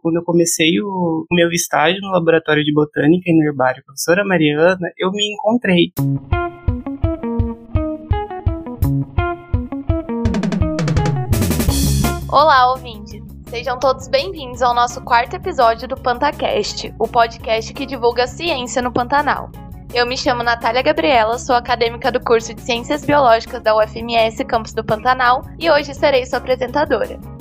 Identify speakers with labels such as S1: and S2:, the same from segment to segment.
S1: quando eu comecei o, meu estágio no laboratório de botânica e no herbário professora Mariana, eu me encontrei.
S2: Olá, ouvinte! Sejam todos bem-vindos ao nosso quarto episódio do PantaCast, o podcast que divulga ciência no Pantanal. Eu me chamo Natália Gabriela, sou acadêmica do curso de Ciências Biológicas da UFMS Campus do Pantanal e hoje serei sua apresentadora.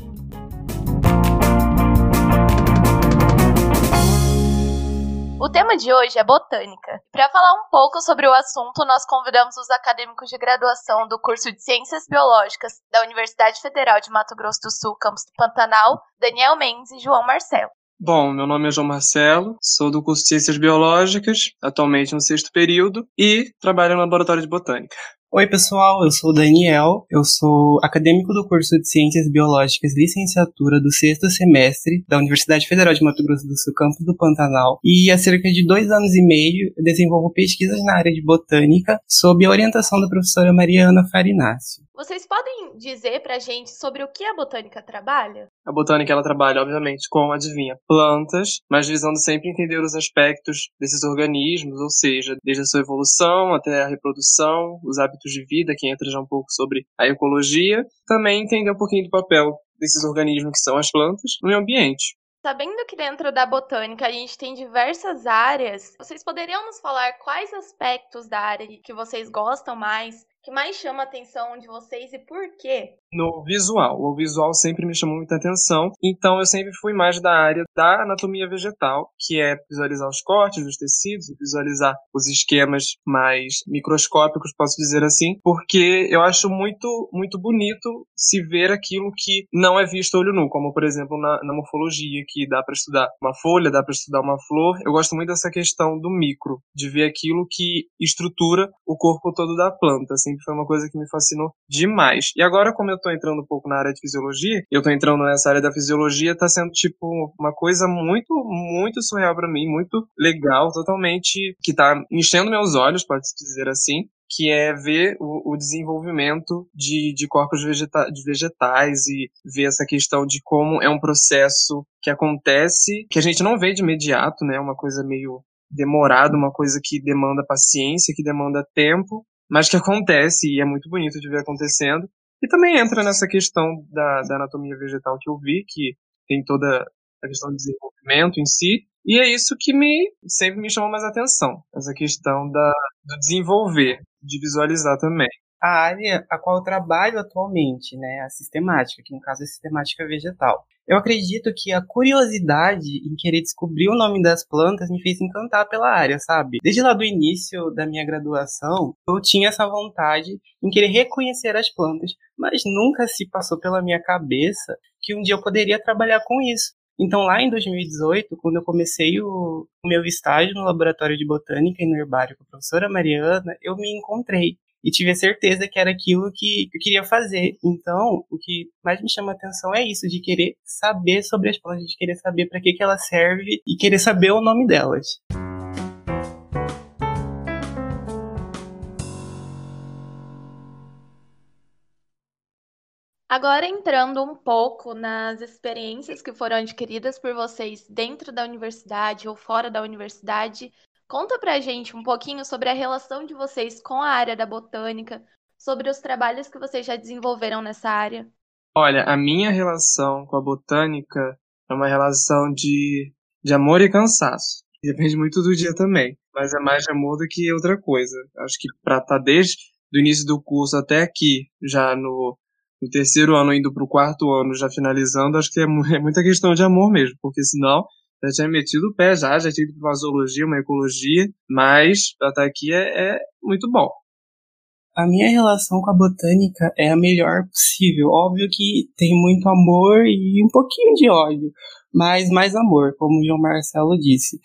S2: O tema de hoje é botânica. Para falar um pouco sobre o assunto, nós convidamos os acadêmicos de graduação do curso de Ciências Biológicas da Universidade Federal de Mato Grosso do Sul, campus do Pantanal, Daniel Mendes e João Marcelo.
S3: Bom, meu nome é João Marcelo, sou do curso de Ciências Biológicas, atualmente no sexto período, e trabalho no laboratório de botânica.
S1: Oi, pessoal, eu sou o Daniel, eu sou acadêmico do curso de Ciências Biológicas Licenciatura do sexto semestre da Universidade Federal de Mato Grosso do Sul, campus do Pantanal, e há cerca de dois anos e meio eu desenvolvo pesquisas na área de botânica sob a orientação da professora Mariana Farinácio.
S2: Vocês podem dizer pra gente sobre o que a botânica trabalha?
S3: A botânica ela trabalha, obviamente, com, adivinha, plantas, mas visando sempre entender os aspectos desses organismos, ou seja, desde a sua evolução até a reprodução, os hábitos de vida, que entra já um pouco sobre a ecologia, também entender um pouquinho do papel desses organismos que são as plantas no meio ambiente.
S2: Sabendo que dentro da botânica a gente tem diversas áreas, vocês poderiam nos falar quais aspectos da área que vocês gostam mais, que mais chama a atenção de vocês e por quê?
S3: No visual. O visual sempre me chamou muita atenção, então eu sempre fui mais da área da anatomia vegetal, que é visualizar os cortes dos tecidos, visualizar os esquemas mais microscópicos, posso dizer assim, porque eu acho muito, muito bonito se ver aquilo que não é visto olho nu, como por exemplo na, na morfologia, que dá para estudar uma folha, dá para estudar uma flor. Eu gosto muito dessa questão do micro, de ver aquilo que estrutura o corpo todo da planta, assim, sempre foi uma coisa que me fascinou demais. E agora, como eu tô entrando um pouco na área de fisiologia, eu tô entrando nessa área da fisiologia, tá sendo, tipo, uma coisa muito, muito surreal para mim, muito legal, totalmente, que tá enchendo meus olhos, pode-se dizer assim, que é ver o, o desenvolvimento de, de corpos vegeta de vegetais e ver essa questão de como é um processo que acontece, que a gente não vê de imediato, né? Uma coisa meio demorada, uma coisa que demanda paciência, que demanda tempo, mas que acontece e é muito bonito de ver acontecendo. E também entra nessa questão da, da anatomia vegetal que eu vi, que tem toda a questão do desenvolvimento em si, e é isso que me sempre me chamou mais atenção, essa questão da, do desenvolver, de visualizar também
S1: a área a qual eu trabalho atualmente, né, a sistemática, que no caso é sistemática vegetal. Eu acredito que a curiosidade em querer descobrir o nome das plantas me fez encantar pela área, sabe? Desde lá do início da minha graduação, eu tinha essa vontade em querer reconhecer as plantas, mas nunca se passou pela minha cabeça que um dia eu poderia trabalhar com isso. Então, lá em 2018, quando eu comecei o, meu estágio no laboratório de botânica e no herbário com a professora Mariana, eu me encontrei e tive a certeza que era aquilo que eu queria fazer. Então, o que mais me chama a atenção é isso, de querer saber sobre as plantas, de querer saber para que, que elas servem e querer saber o nome delas.
S2: Agora entrando um pouco nas experiências que foram adquiridas por vocês dentro da universidade ou fora da universidade, Conta pra gente um pouquinho sobre a relação de vocês com a área da botânica, sobre os trabalhos que vocês já desenvolveram nessa área.
S3: Olha, a minha relação com a botânica é uma relação de, de amor e cansaço. Depende muito do dia também, mas é mais de amor do que outra coisa. Acho que para estar tá desde o início do curso até aqui, já no, no terceiro ano indo para o quarto ano, já finalizando, acho que é, é muita questão de amor mesmo, porque senão já tinha metido o pé já, já tinha ido para uma zoologia, uma ecologia, mas pra estar aqui é, é muito bom.
S1: A minha relação com a botânica é a melhor possível. Óbvio que tem muito amor e um pouquinho de ódio, mas mais amor, como o João Marcelo disse.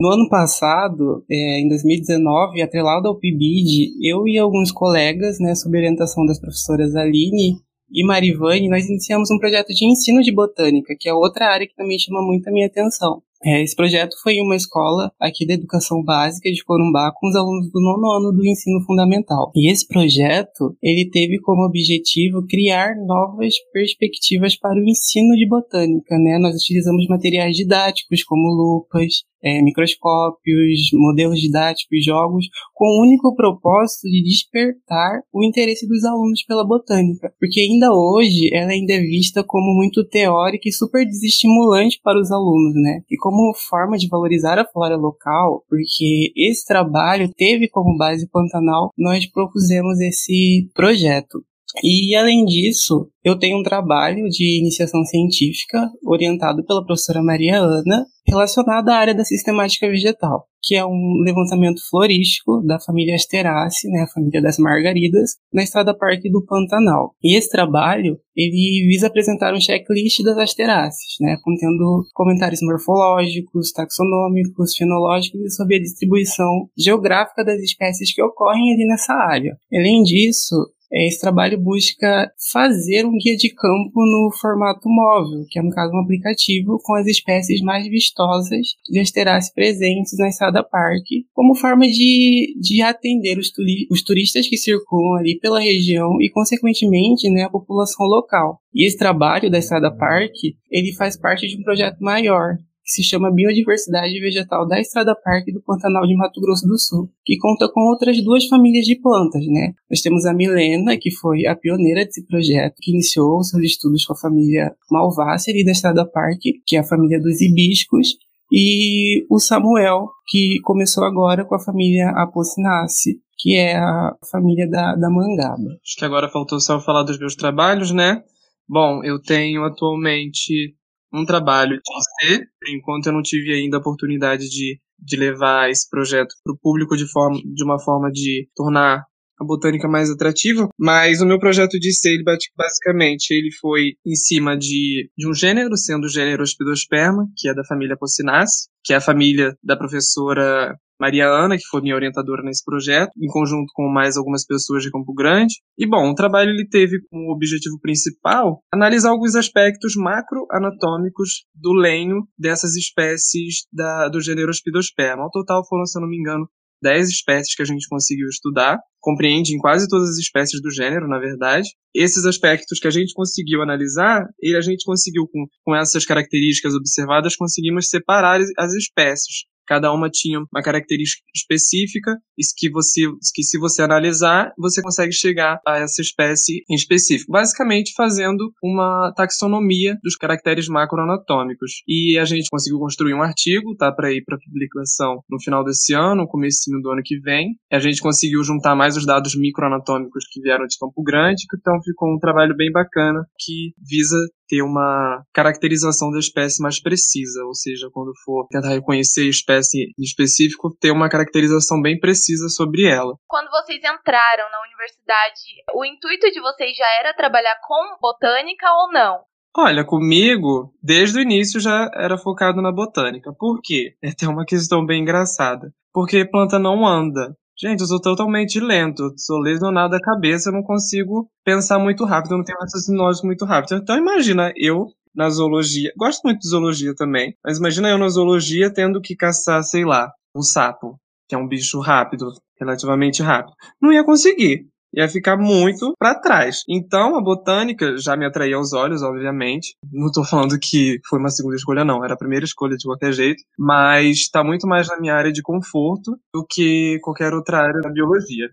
S1: No ano passado, é, em 2019, atrelado ao PIBID, eu e alguns colegas, né, sob orientação das professoras Aline e Marivane, nós iniciamos um projeto de ensino de botânica, que é outra área que também chama muito a minha atenção. É, esse projeto foi em uma escola aqui da educação básica de Corumbá com os alunos do nono ano do ensino fundamental. E esse projeto, ele teve como objetivo criar novas perspectivas para o ensino de botânica, né? Nós utilizamos materiais didáticos como lupas, é, microscópios, modelos didáticos, jogos, com o único propósito de despertar o interesse dos alunos pela botânica, porque ainda hoje ela ainda é vista como muito teórica e super desestimulante para os alunos, né? E como forma de valorizar a flora local, porque esse trabalho teve como base Pantanal, nós propusemos esse projeto. E além disso, eu tenho um trabalho de iniciação científica orientado pela professora Maria Ana, relacionado à área da sistemática vegetal, que é um levantamento florístico da família Asteraceae, né, a família das margaridas, na Estrada Parque do Pantanal. E esse trabalho, ele visa apresentar um checklist das Asteraceae, né, contendo comentários morfológicos, taxonômicos, fenológicos e sobre a distribuição geográfica das espécies que ocorrem ali nessa área. Além disso, esse trabalho busca fazer um guia de campo no formato móvel, que é no caso um aplicativo com as espécies mais vistosas de asteráceas presentes na Estrada Park, como forma de, de atender os, turi os turistas que circulam ali pela região e, consequentemente, né, a população local. E esse trabalho da Estrada Park, ele faz parte de um projeto maior, que se chama Biodiversidade Vegetal da Estrada Parque do Pantanal de Mato Grosso do Sul, que conta com outras duas famílias de plantas, né? Nós temos a Milena, que foi a pioneira desse projeto, que iniciou seus estudos com a família Malvácea da Estrada Parque, que é a família dos hibiscos, e o Samuel, que começou agora com a família Apocinace, que é a família da, da Mangaba.
S3: Acho que agora faltou só falar dos meus trabalhos, né? Bom, eu tenho atualmente um trabalho de ser. Enquanto eu não tive ainda a oportunidade de, de levar esse projeto para o público de, forma, de uma forma de tornar a botânica mais atrativa, mas o meu projeto de ser, ele basicamente, ele foi em cima de, de um gênero, sendo o gênero Ospidosperma, que é da família Pocinace, que é a família da professora Maria Ana, que foi minha orientadora nesse projeto, em conjunto com mais algumas pessoas de Campo Grande. E bom, o trabalho ele teve como objetivo principal analisar alguns aspectos macroanatômicos do lenho dessas espécies da, do gênero Ospidosperma. Ao total foram, se eu não me engano, 10 espécies que a gente conseguiu estudar, compreende em quase todas as espécies do gênero, na verdade. Esses aspectos que a gente conseguiu analisar, e a gente conseguiu, com, com essas características observadas, conseguimos separar as espécies Cada uma tinha uma característica específica e que você, que se você analisar, você consegue chegar a essa espécie em específico. Basicamente fazendo uma taxonomia dos caracteres macroanatômicos. E a gente conseguiu construir um artigo, tá para ir para publicação no final desse ano, comecinho do ano que vem. A gente conseguiu juntar mais os dados microanatômicos que vieram de Campo Grande, então ficou um trabalho bem bacana que visa ter uma caracterização da espécie mais precisa, ou seja, quando for tentar reconhecer a espécie em específico, ter uma caracterização bem precisa sobre ela.
S2: Quando vocês entraram na universidade, o intuito de vocês já era trabalhar com botânica ou não?
S3: Olha, comigo, desde o início já era focado na botânica. Por quê? É até uma questão bem engraçada. Porque planta não anda. Gente, eu sou totalmente lento, sou lesionado da cabeça, eu não consigo pensar muito rápido, eu não tenho raciocínio lógico muito rápido. Então imagina eu na zoologia, gosto muito de zoologia também, mas imagina eu na zoologia tendo que caçar, sei lá, um sapo, que é um bicho rápido, relativamente rápido. Não ia conseguir ia ficar muito para trás. Então, a botânica já me atraía aos olhos, obviamente. Não tô falando que foi uma segunda escolha, não. Era a primeira escolha de qualquer jeito. Mas está muito mais na minha área de conforto do que qualquer outra área da biologia.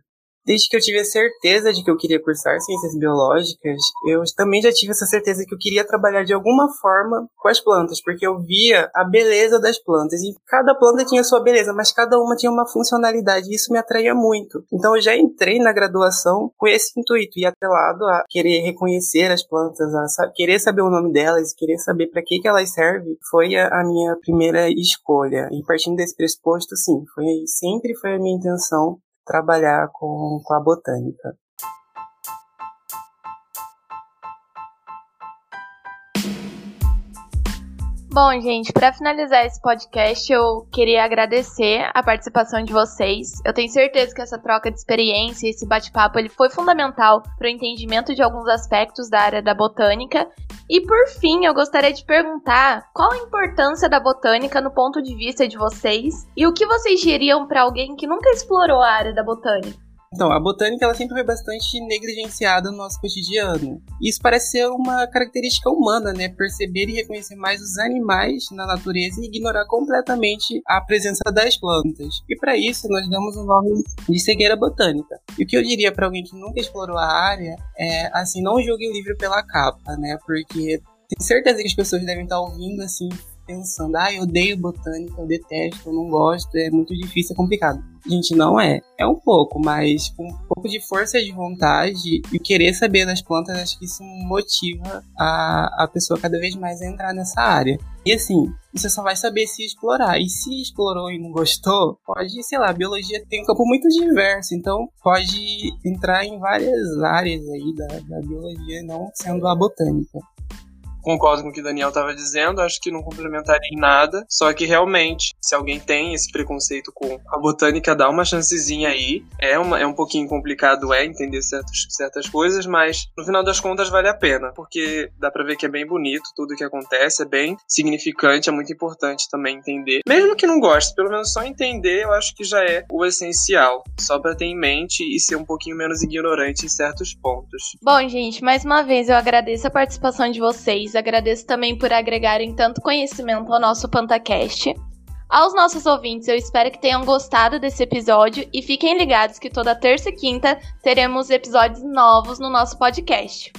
S1: Desde que eu tive a certeza de que eu queria cursar ciências biológicas, eu também já tive essa certeza que eu queria trabalhar de alguma forma com as plantas, porque eu via a beleza das plantas. E cada planta tinha sua beleza, mas cada uma tinha uma funcionalidade, e isso me atraía muito. Então eu já entrei na graduação com esse intuito, e atrelado a querer reconhecer as plantas, a querer saber o nome delas, querer saber para que, que elas servem, foi a, a minha primeira escolha. E partindo desse pressuposto, sim, foi sempre foi a minha intenção trabalhar com, com a botânica.
S2: Bom, gente, para finalizar esse podcast, eu queria agradecer a participação de vocês. Eu tenho certeza que essa troca de experiência, esse bate-papo, ele foi fundamental para o entendimento de alguns aspectos da área da botânica. E por fim, eu gostaria de perguntar qual a importância da botânica no ponto de vista de vocês e o que vocês diriam para alguém que nunca explorou a área da botânica.
S1: Então, a botânica ela sempre foi bastante negligenciada no nosso cotidiano. Isso parece ser uma característica humana, né? Perceber e reconhecer mais os animais na natureza e ignorar completamente a presença das plantas. E para isso, nós damos o nome de cegueira botânica. E o que eu diria para alguém que nunca explorou a área é, assim, não julgue o livro pela capa, né? Porque tenho certeza que as pessoas devem estar ouvindo assim pensando, ah, eu odeio botânica, eu detesto, eu não gosto, é muito difícil, é complicado. Gente, não é. É um pouco, mas com um pouco de força de vontade e querer saber das plantas, acho que isso motiva a, a pessoa cada vez mais a entrar nessa área. E assim, você só vai saber se explorar. E se explorou e não gostou, pode, sei lá, biologia tem um campo muito diverso, então pode entrar em várias áreas aí da, da biologia, não sendo a botânica
S3: concordo com o que o Daniel estava dizendo, acho que não complementaria em nada, só que realmente, se alguém tem esse preconceito com a botânica, dá uma chancezinha aí. É, uma, é um pouquinho complicado, é, entender certas, certas coisas, mas no final das contas vale a pena, porque dá pra ver que é bem bonito tudo que acontece, é bem significante, é muito importante também entender. Mesmo que não goste, pelo menos só entender, eu acho que já é o essencial, só pra ter em mente e ser um pouquinho menos ignorante em certos pontos.
S2: Bom, gente, mais uma vez eu agradeço a participação de vocês, Agradeço também por agregarem tanto conhecimento ao nosso PantaCast. Aos nossos ouvintes, eu espero que tenham gostado desse episódio e fiquem ligados que toda terça e quinta teremos episódios novos no nosso podcast.